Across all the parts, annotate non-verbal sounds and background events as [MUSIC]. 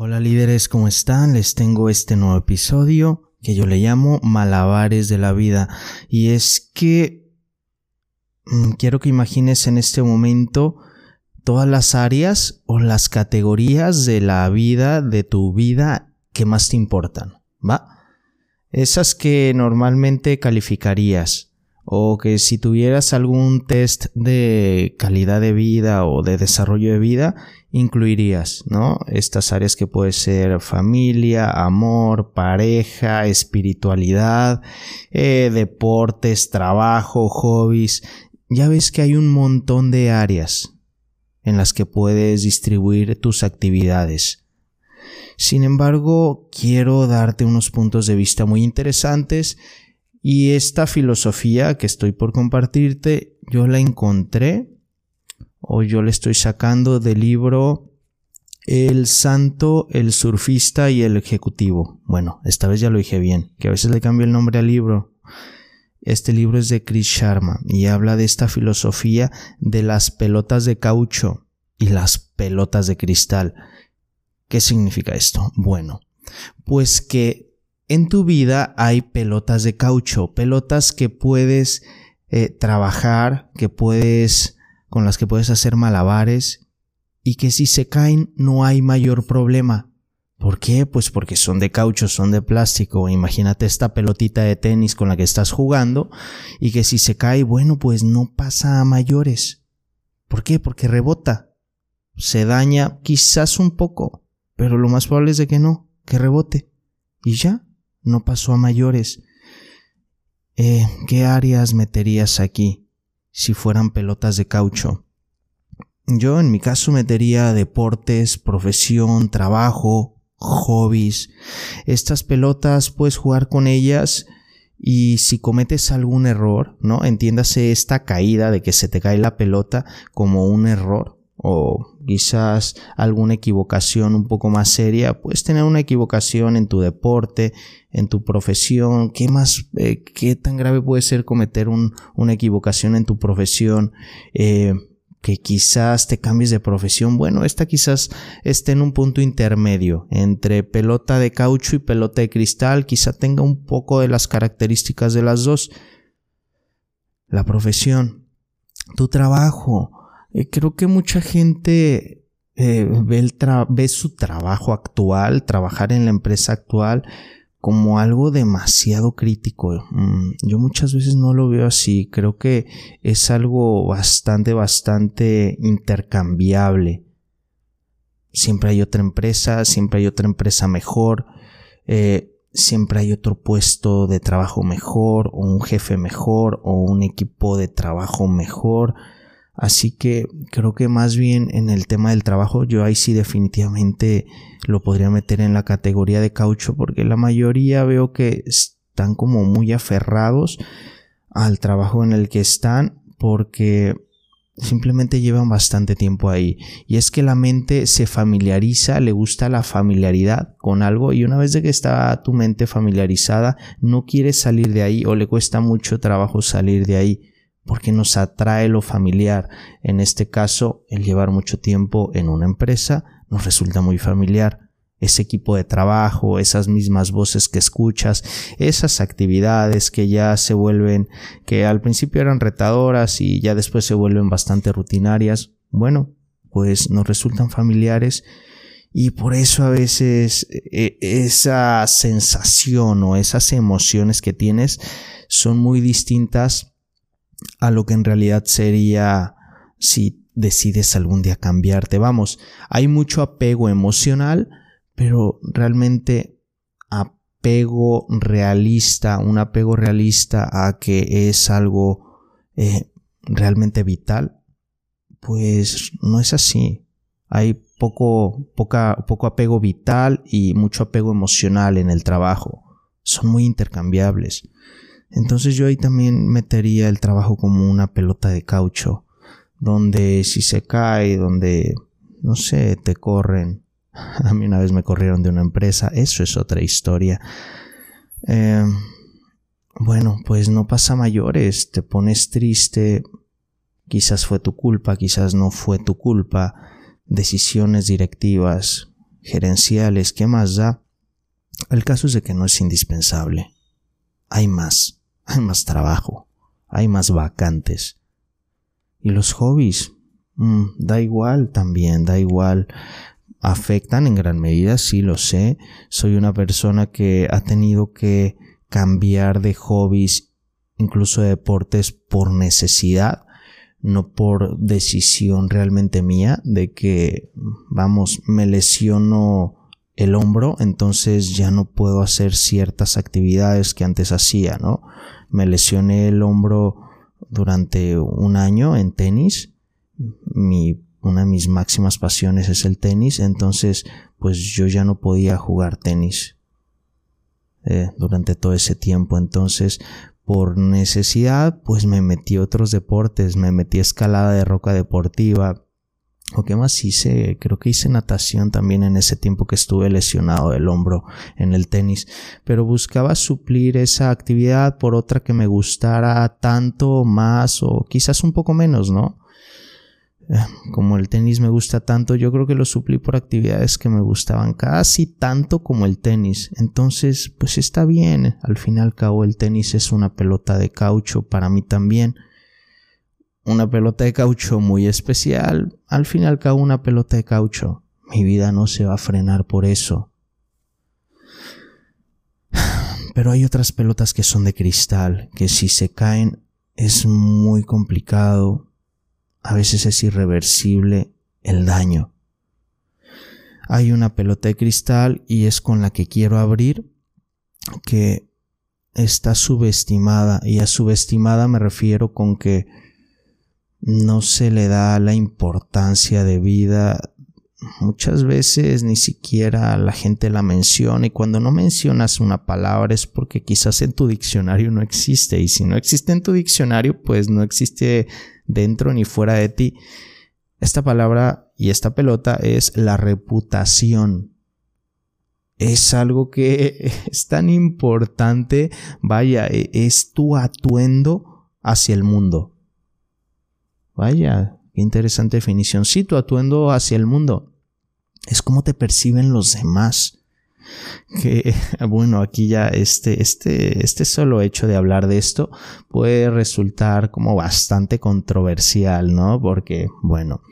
Hola líderes, ¿cómo están? Les tengo este nuevo episodio que yo le llamo Malabares de la vida. Y es que mm, quiero que imagines en este momento todas las áreas o las categorías de la vida, de tu vida, que más te importan, ¿va? Esas que normalmente calificarías o que si tuvieras algún test de calidad de vida o de desarrollo de vida, incluirías, ¿no? Estas áreas que puede ser familia, amor, pareja, espiritualidad, eh, deportes, trabajo, hobbies. Ya ves que hay un montón de áreas en las que puedes distribuir tus actividades. Sin embargo, quiero darte unos puntos de vista muy interesantes y esta filosofía que estoy por compartirte, yo la encontré o yo la estoy sacando del libro El Santo, el Surfista y el Ejecutivo. Bueno, esta vez ya lo dije bien, que a veces le cambio el nombre al libro. Este libro es de Chris Sharma y habla de esta filosofía de las pelotas de caucho y las pelotas de cristal. ¿Qué significa esto? Bueno, pues que en tu vida hay pelotas de caucho, pelotas que puedes eh, trabajar, que puedes, con las que puedes hacer malabares y que si se caen no hay mayor problema. ¿Por qué? Pues porque son de caucho, son de plástico. Imagínate esta pelotita de tenis con la que estás jugando y que si se cae, bueno, pues no pasa a mayores. ¿Por qué? Porque rebota. Se daña quizás un poco, pero lo más probable es de que no, que rebote. Y ya, no pasó a mayores. Eh, ¿Qué áreas meterías aquí si fueran pelotas de caucho? Yo en mi caso metería deportes, profesión, trabajo, hobbies. Estas pelotas puedes jugar con ellas y si cometes algún error, ¿no? Entiéndase esta caída de que se te cae la pelota como un error o quizás alguna equivocación un poco más seria, puedes tener una equivocación en tu deporte, en tu profesión, ¿qué más, eh, qué tan grave puede ser cometer una equivocación en tu profesión? Eh, que quizás te cambies de profesión. Bueno, esta quizás esté en un punto intermedio entre pelota de caucho y pelota de cristal, quizá tenga un poco de las características de las dos. La profesión, tu trabajo, eh, creo que mucha gente eh, ve, su trabajo actual, trabajar en la empresa actual, como algo demasiado crítico. Mm, yo muchas veces no lo veo así. Creo que es algo bastante, bastante intercambiable. Siempre hay otra empresa, siempre hay otra empresa mejor, eh, siempre hay otro puesto de trabajo mejor, o un jefe mejor, o un equipo de trabajo mejor. Así que creo que más bien en el tema del trabajo yo ahí sí definitivamente lo podría meter en la categoría de caucho porque la mayoría veo que están como muy aferrados al trabajo en el que están porque simplemente llevan bastante tiempo ahí. Y es que la mente se familiariza, le gusta la familiaridad con algo y una vez de que está tu mente familiarizada, no quiere salir de ahí o le cuesta mucho trabajo salir de ahí porque nos atrae lo familiar. En este caso, el llevar mucho tiempo en una empresa nos resulta muy familiar. Ese equipo de trabajo, esas mismas voces que escuchas, esas actividades que ya se vuelven, que al principio eran retadoras y ya después se vuelven bastante rutinarias, bueno, pues nos resultan familiares y por eso a veces e, esa sensación o esas emociones que tienes son muy distintas a lo que en realidad sería si decides algún día cambiarte. Vamos, hay mucho apego emocional, pero realmente apego realista, un apego realista a que es algo eh, realmente vital, pues no es así. Hay poco, poco apego vital y mucho apego emocional en el trabajo. Son muy intercambiables. Entonces yo ahí también metería el trabajo como una pelota de caucho, donde si se cae, donde, no sé, te corren. [LAUGHS] A mí una vez me corrieron de una empresa, eso es otra historia. Eh, bueno, pues no pasa mayores, te pones triste, quizás fue tu culpa, quizás no fue tu culpa, decisiones directivas, gerenciales, ¿qué más da? El caso es de que no es indispensable. Hay más, hay más trabajo, hay más vacantes. Y los hobbies, mm, da igual también, da igual. Afectan en gran medida, sí lo sé. Soy una persona que ha tenido que cambiar de hobbies, incluso de deportes, por necesidad no por decisión realmente mía de que, vamos, me lesiono el hombro, entonces ya no puedo hacer ciertas actividades que antes hacía, ¿no? Me lesioné el hombro durante un año en tenis. Mi, una de mis máximas pasiones es el tenis, entonces pues yo ya no podía jugar tenis eh, durante todo ese tiempo. Entonces por necesidad, pues me metí a otros deportes, me metí a escalada de roca deportiva. ¿O qué más hice? Creo que hice natación también en ese tiempo que estuve lesionado del hombro en el tenis. Pero buscaba suplir esa actividad por otra que me gustara tanto más o quizás un poco menos, ¿no? como el tenis me gusta tanto, yo creo que lo suplí por actividades que me gustaban casi tanto como el tenis. Entonces, pues está bien. Al fin y al cabo, el tenis es una pelota de caucho para mí también. Una pelota de caucho muy especial. Al fin y al cabo, una pelota de caucho. Mi vida no se va a frenar por eso. [SIGHS] Pero hay otras pelotas que son de cristal, que si se caen es muy complicado, a veces es irreversible el daño. Hay una pelota de cristal y es con la que quiero abrir que está subestimada y a subestimada me refiero con que no se le da la importancia de vida muchas veces ni siquiera la gente la menciona y cuando no mencionas una palabra es porque quizás en tu diccionario no existe y si no existe en tu diccionario pues no existe dentro ni fuera de ti. Esta palabra y esta pelota es la reputación. Es algo que [LAUGHS] es tan importante, vaya, e, es tu atuendo hacia el mundo. Vaya, qué interesante definición. Sí, tu atuendo hacia el mundo. Es como te perciben los demás que [LAUGHS] bueno aquí ya este este este solo hecho de hablar de esto puede resultar como bastante controversial no porque bueno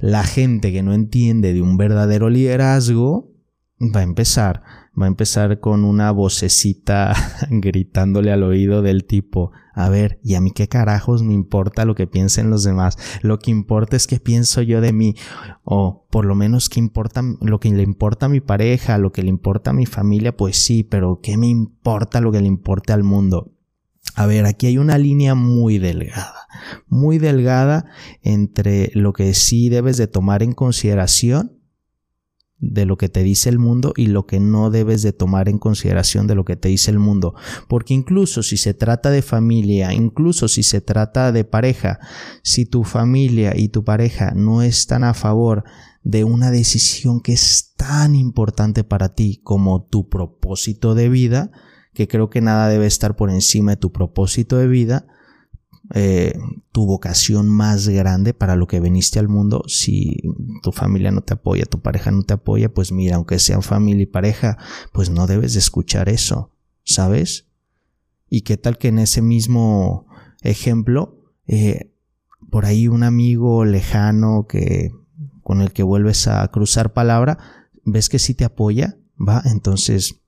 la gente que no entiende de un verdadero liderazgo va a empezar va a empezar con una vocecita [LAUGHS] gritándole al oído del tipo, a ver, ¿y a mí qué carajos me importa lo que piensen los demás? Lo que importa es qué pienso yo de mí, o por lo menos qué importa, lo que le importa a mi pareja, lo que le importa a mi familia, pues sí, pero ¿qué me importa lo que le importa al mundo? A ver, aquí hay una línea muy delgada, muy delgada entre lo que sí debes de tomar en consideración de lo que te dice el mundo y lo que no debes de tomar en consideración de lo que te dice el mundo. Porque incluso si se trata de familia, incluso si se trata de pareja, si tu familia y tu pareja no están a favor de una decisión que es tan importante para ti como tu propósito de vida, que creo que nada debe estar por encima de tu propósito de vida, eh, tu vocación más grande para lo que viniste al mundo. Si tu familia no te apoya, tu pareja no te apoya, pues mira, aunque sean familia y pareja, pues no debes de escuchar eso, ¿sabes? Y qué tal que en ese mismo ejemplo, eh, por ahí un amigo lejano que con el que vuelves a cruzar palabra, ves que sí te apoya, va, entonces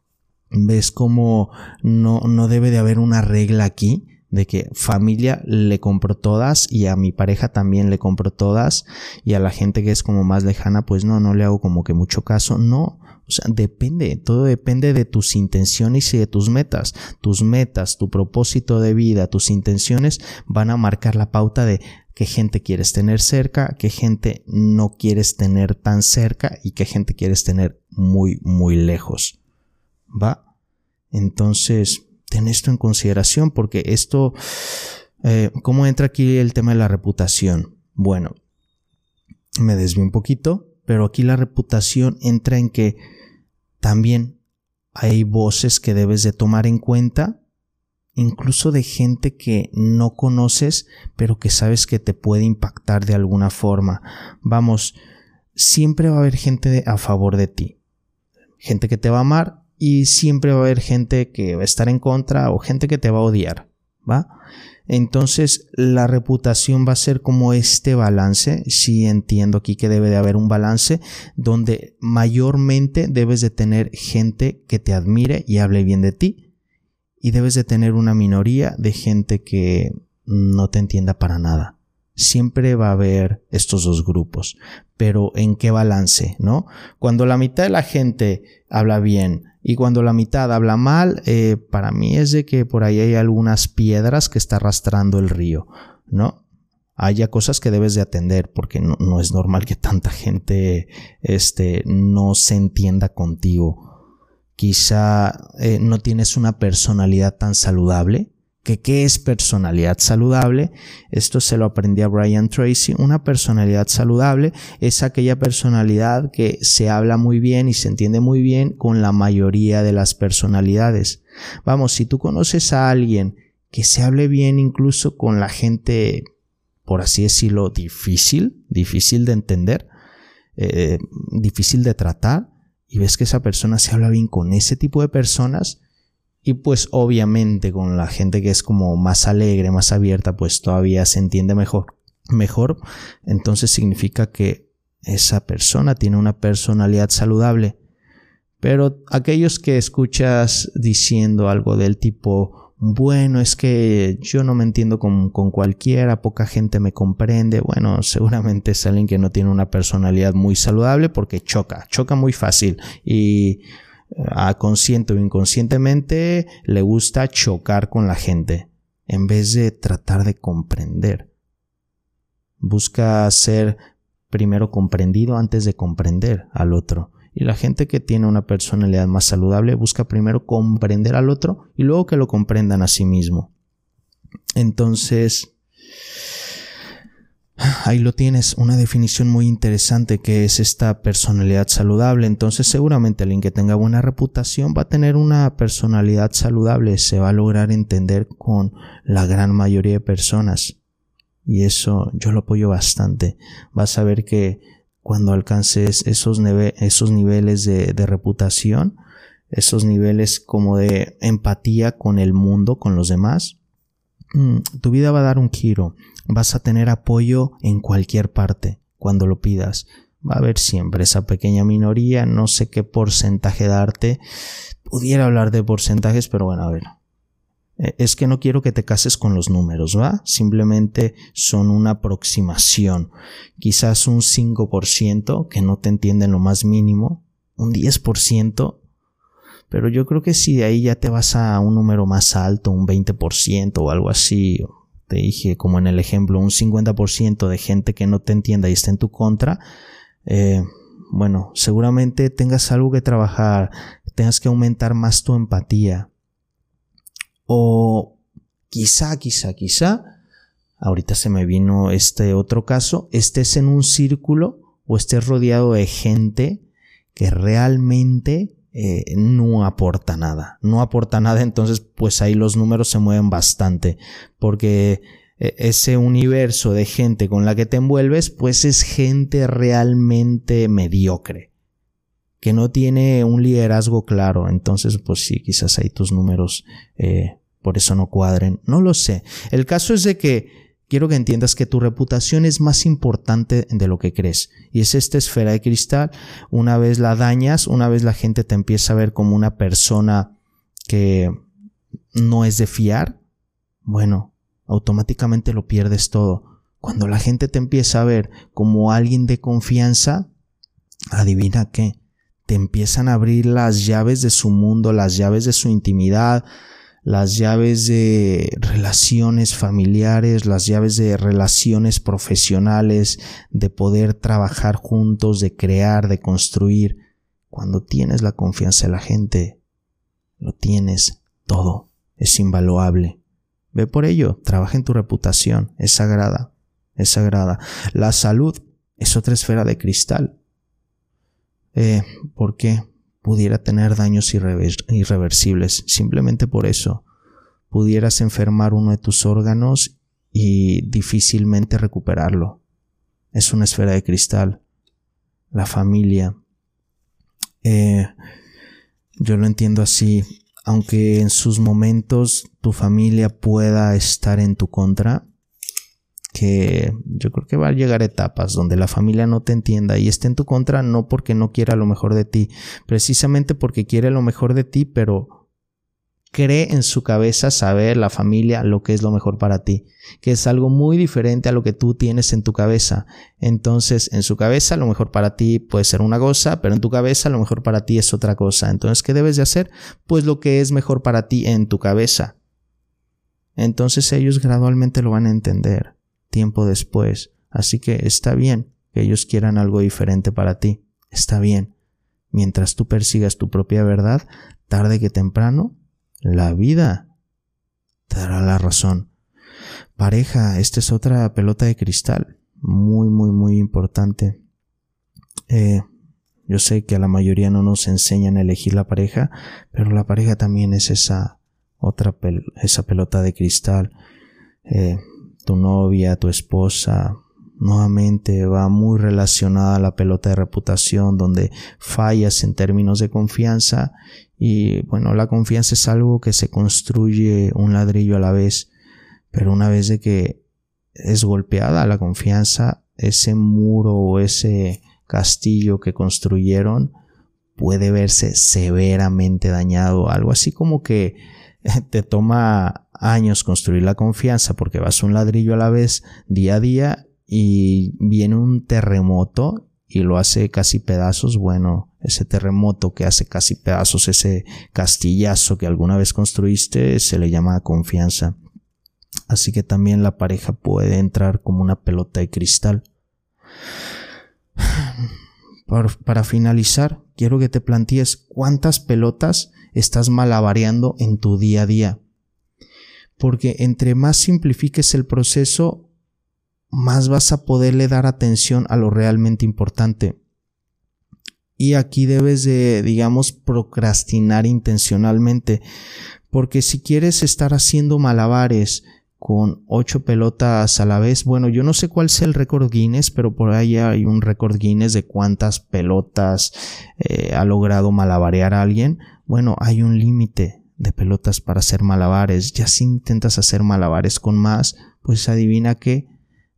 ves como no, no debe de haber una regla aquí de que familia le compro todas y a mi pareja también le compro todas y a la gente que es como más lejana pues no, no le hago como que mucho caso, no, o sea, depende, todo depende de tus intenciones y de tus metas. Tus metas, tu propósito de vida, tus intenciones van a marcar la pauta de qué gente quieres tener cerca, qué gente no quieres tener tan cerca y qué gente quieres tener muy, muy lejos. ¿Va? Entonces, ten esto en consideración porque esto, eh, ¿cómo entra aquí el tema de la reputación? Bueno, me desvío un poquito, pero aquí la reputación entra en que también hay voces que debes de tomar en cuenta, incluso de gente que no conoces, pero que sabes que te puede impactar de alguna forma. Vamos, siempre va a haber gente a favor de ti. gente que te va a amar y siempre va a haber gente que va a estar en contra o gente que te va a odiar, ¿va? Entonces la reputación va a ser como este balance, sí entiendo aquí que debe de haber un balance donde mayormente debes de tener gente que te admire y hable bien de ti y debes de tener una minoría de gente que no te entienda para nada. Siempre va a haber estos dos grupos, pero ¿en qué balance, no? Cuando la mitad de la gente habla bien y cuando la mitad habla mal, eh, para mí es de que por ahí hay algunas piedras que está arrastrando el río, ¿no? Haya cosas que debes de atender porque no, es normal que tanta gente este, no se entienda contigo. Quizá eh, no tienes una personalidad tan saludable que qué es personalidad saludable. Esto se lo aprendí a Brian Tracy. Una personalidad saludable es aquella personalidad que se habla muy bien y se entiende muy bien con la mayoría de las personalidades. Vamos, si tú conoces a alguien que se hable bien incluso con la gente, por así decirlo, difícil, difícil de entender, eh, difícil de tratar, y ves que esa persona se habla bien con ese tipo de personas, y pues obviamente con la gente que es como más alegre, más abierta, pues todavía se entiende mejor. Mejor, entonces significa que esa persona tiene una personalidad saludable. Pero aquellos que escuchas diciendo algo del tipo, bueno, es que yo no me entiendo con, con, cualquiera, poca gente me comprende, bueno, [LAUGHS] seguramente es alguien que no tiene una personalidad muy saludable porque choca, choca muy fácil y a consciente o inconscientemente le gusta chocar con la gente en vez de tratar de comprender. Busca ser primero comprendido antes de comprender al otro. Y la gente que tiene una personalidad más saludable busca primero comprender al otro y luego que lo comprendan a sí mismo. Entonces, Ahí lo tienes, una definición muy interesante que es esta personalidad saludable. Entonces seguramente alguien que tenga buena reputación va a tener una personalidad saludable, se va a lograr entender con la gran mayoría de personas. Y eso yo lo apoyo bastante. Vas a ver que cuando alcances esos, niveles de, de reputación, esos niveles como de empatía con el mundo, con los demás, mm, tu vida va a dar un giro vas a tener apoyo en cualquier parte cuando lo pidas. Va a haber siempre esa pequeña minoría, no sé qué porcentaje darte. Pudiera hablar de porcentajes, pero bueno, a ver. E, es que no quiero que te cases con los números, ¿va? Simplemente son una aproximación. Quizás un 5% que no te entienden lo más mínimo, un 10%, pero yo creo que si de ahí ya te vas a un número más alto, un 20% o algo así, te dije, como en el ejemplo, un 50% de gente que no te entienda y está en tu contra, eh, bueno, seguramente tengas algo que trabajar, tengas que aumentar más tu empatía. O quizá, quizá, quizá, ahorita se me vino este otro caso, estés en un círculo o estés rodeado de gente que realmente eh, no aporta nada. No aporta nada, entonces pues ahí los números se mueven bastante. Porque eh, ese universo de gente con la que te envuelves, pues es gente realmente mediocre. Que no tiene un liderazgo claro. Entonces, pues sí, quizás ahí tus números eh, por eso no cuadren. No lo sé. El caso es de que quiero que entiendas que tu reputación es más importante de lo que crees. Y es esta esfera de cristal. Una vez la dañas, una vez la gente te empieza a ver como una persona que no es de fiar, bueno, automáticamente lo pierdes todo. Cuando la gente te empieza a ver como alguien de confianza, adivina qué, te empiezan a abrir las llaves de su mundo, las llaves de su intimidad, las llaves de relaciones familiares, las llaves de relaciones profesionales, de poder trabajar juntos, de crear, de construir. Cuando tienes la confianza de la gente, lo tienes todo, es invaluable. Ve por ello, trabaja en tu reputación, es sagrada, es sagrada. La salud es otra esfera de cristal. Eh, ¿Por qué? Pudiera tener daños irreversibles. Simplemente por eso pudieras enfermar uno de tus órganos y difícilmente recuperarlo. Es una esfera de cristal. La familia. Eh, Yo lo entiendo así. Aunque en sus momentos tu familia pueda estar en tu contra, que yo creo que va a llegar etapas donde la familia no te entienda y esté en tu contra no porque no quiera lo mejor de ti, precisamente porque quiere lo mejor de ti, pero cree en su cabeza saber la familia lo que es lo mejor para ti, que es algo muy diferente a lo que tú tienes en tu cabeza. Entonces, en su cabeza lo mejor para ti puede ser una cosa, pero en tu cabeza lo mejor para ti es otra cosa. Entonces, ¿qué debes de hacer? Pues lo que es mejor para ti en tu cabeza. Entonces ellos gradualmente lo van a entender tiempo después. Así que está bien que ellos quieran algo diferente para ti. Está bien. Mientras tú persigas tu propia verdad, tarde que temprano, la vida te dará la razón. Pareja, esta es otra pelota de cristal. Muy, muy, muy importante. Eh, yo sé que a la mayoría no nos enseñan a elegir la pareja, pero la pareja también es esa otra esa pelota de cristal. Eh, tu novia, tu esposa, nuevamente va muy relacionada a la pelota de reputación donde fallas en términos de confianza y bueno, la confianza es algo que se construye un ladrillo a la vez, pero una vez de que es golpeada la confianza, ese muro o ese castillo que construyeron puede verse severamente dañado, algo así como que [LAUGHS] te toma años construir la confianza porque vas un ladrillo a la vez día a día y viene un terremoto y lo hace casi pedazos, bueno, ese terremoto que hace casi pedazos ese castillazo que alguna vez construiste se le llama confianza. Así que también la pareja puede entrar como una pelota de cristal. [SIGHS] Para, finalizar, quiero que te plantees cuántas pelotas estás malabareando en tu día a día. Porque entre más simplifiques el proceso, más vas a poderle dar atención a lo realmente importante. Y aquí debes de, digamos, procrastinar intencionalmente. Porque si quieres estar haciendo malabares con ocho pelotas a la vez, bueno, yo no sé cuál es el récord Guinness, pero por ahí hay un récord Guinness de cuántas pelotas eh, ha logrado malabarear a alguien. Bueno, hay un límite de pelotas para hacer malabares. Ya si intentas hacer malabares con más, pues adivina que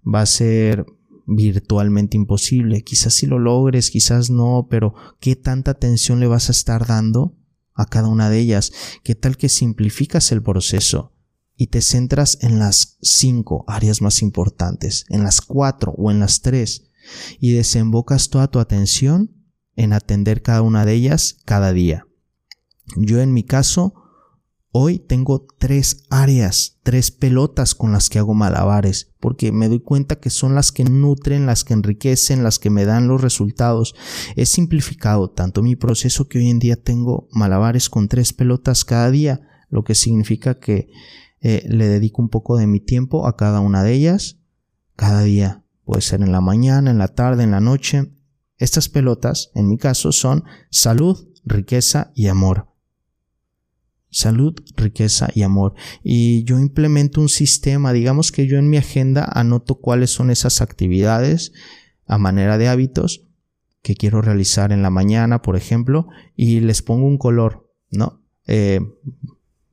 va a ser virtualmente imposible. Quizás si lo logres, quizás no, pero ¿qué tanta atención le vas a estar dando a cada una de ellas? ¿Qué tal que simplificas el proceso y te centras en las cinco áreas más importantes, en las cuatro o en las tres, y desembocas toda tu atención en atender cada una de ellas cada día? Yo en mi caso, hoy tengo tres áreas, tres pelotas con las que hago malabares, porque me doy cuenta que son las que nutren, las que enriquecen, las que me dan los resultados. He simplificado tanto mi proceso que hoy en día tengo malabares con tres pelotas cada día, lo que significa que eh, le dedico un poco de mi tiempo a cada una de ellas, cada día. Puede ser en la mañana, en la tarde, en la noche. Estas pelotas, en mi caso, son salud, riqueza y amor salud, riqueza y amor. Y yo implemento un sistema, digamos que yo en mi agenda anoto cuáles son esas actividades a manera de hábitos que quiero realizar en la mañana, por ejemplo, y les pongo un color, ¿no? Eh,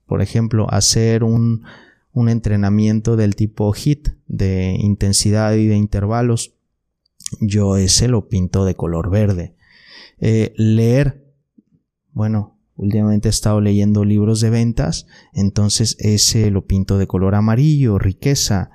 por ejemplo, hacer un, un entrenamiento del tipo HIT, de intensidad y de intervalos. Yo ese lo pinto de color verde. Eh, leer, bueno, Últimamente he estado leyendo libros de ventas, entonces ese lo pinto de color amarillo, riqueza.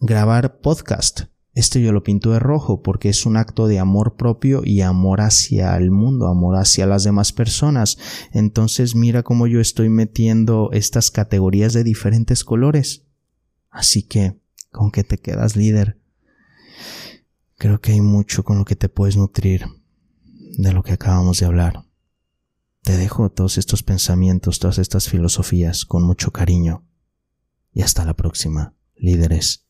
Grabar podcast, este yo lo pinto de rojo porque es un acto de amor propio y amor hacia el mundo, amor hacia las demás personas. Entonces mira cómo yo estoy metiendo estas categorías de diferentes colores. Así que, ¿con qué te quedas líder? Creo que hay mucho con lo que te puedes nutrir de lo que acabamos de hablar. Te dejo todos estos pensamientos, todas estas filosofías con mucho cariño. Y hasta la próxima, líderes.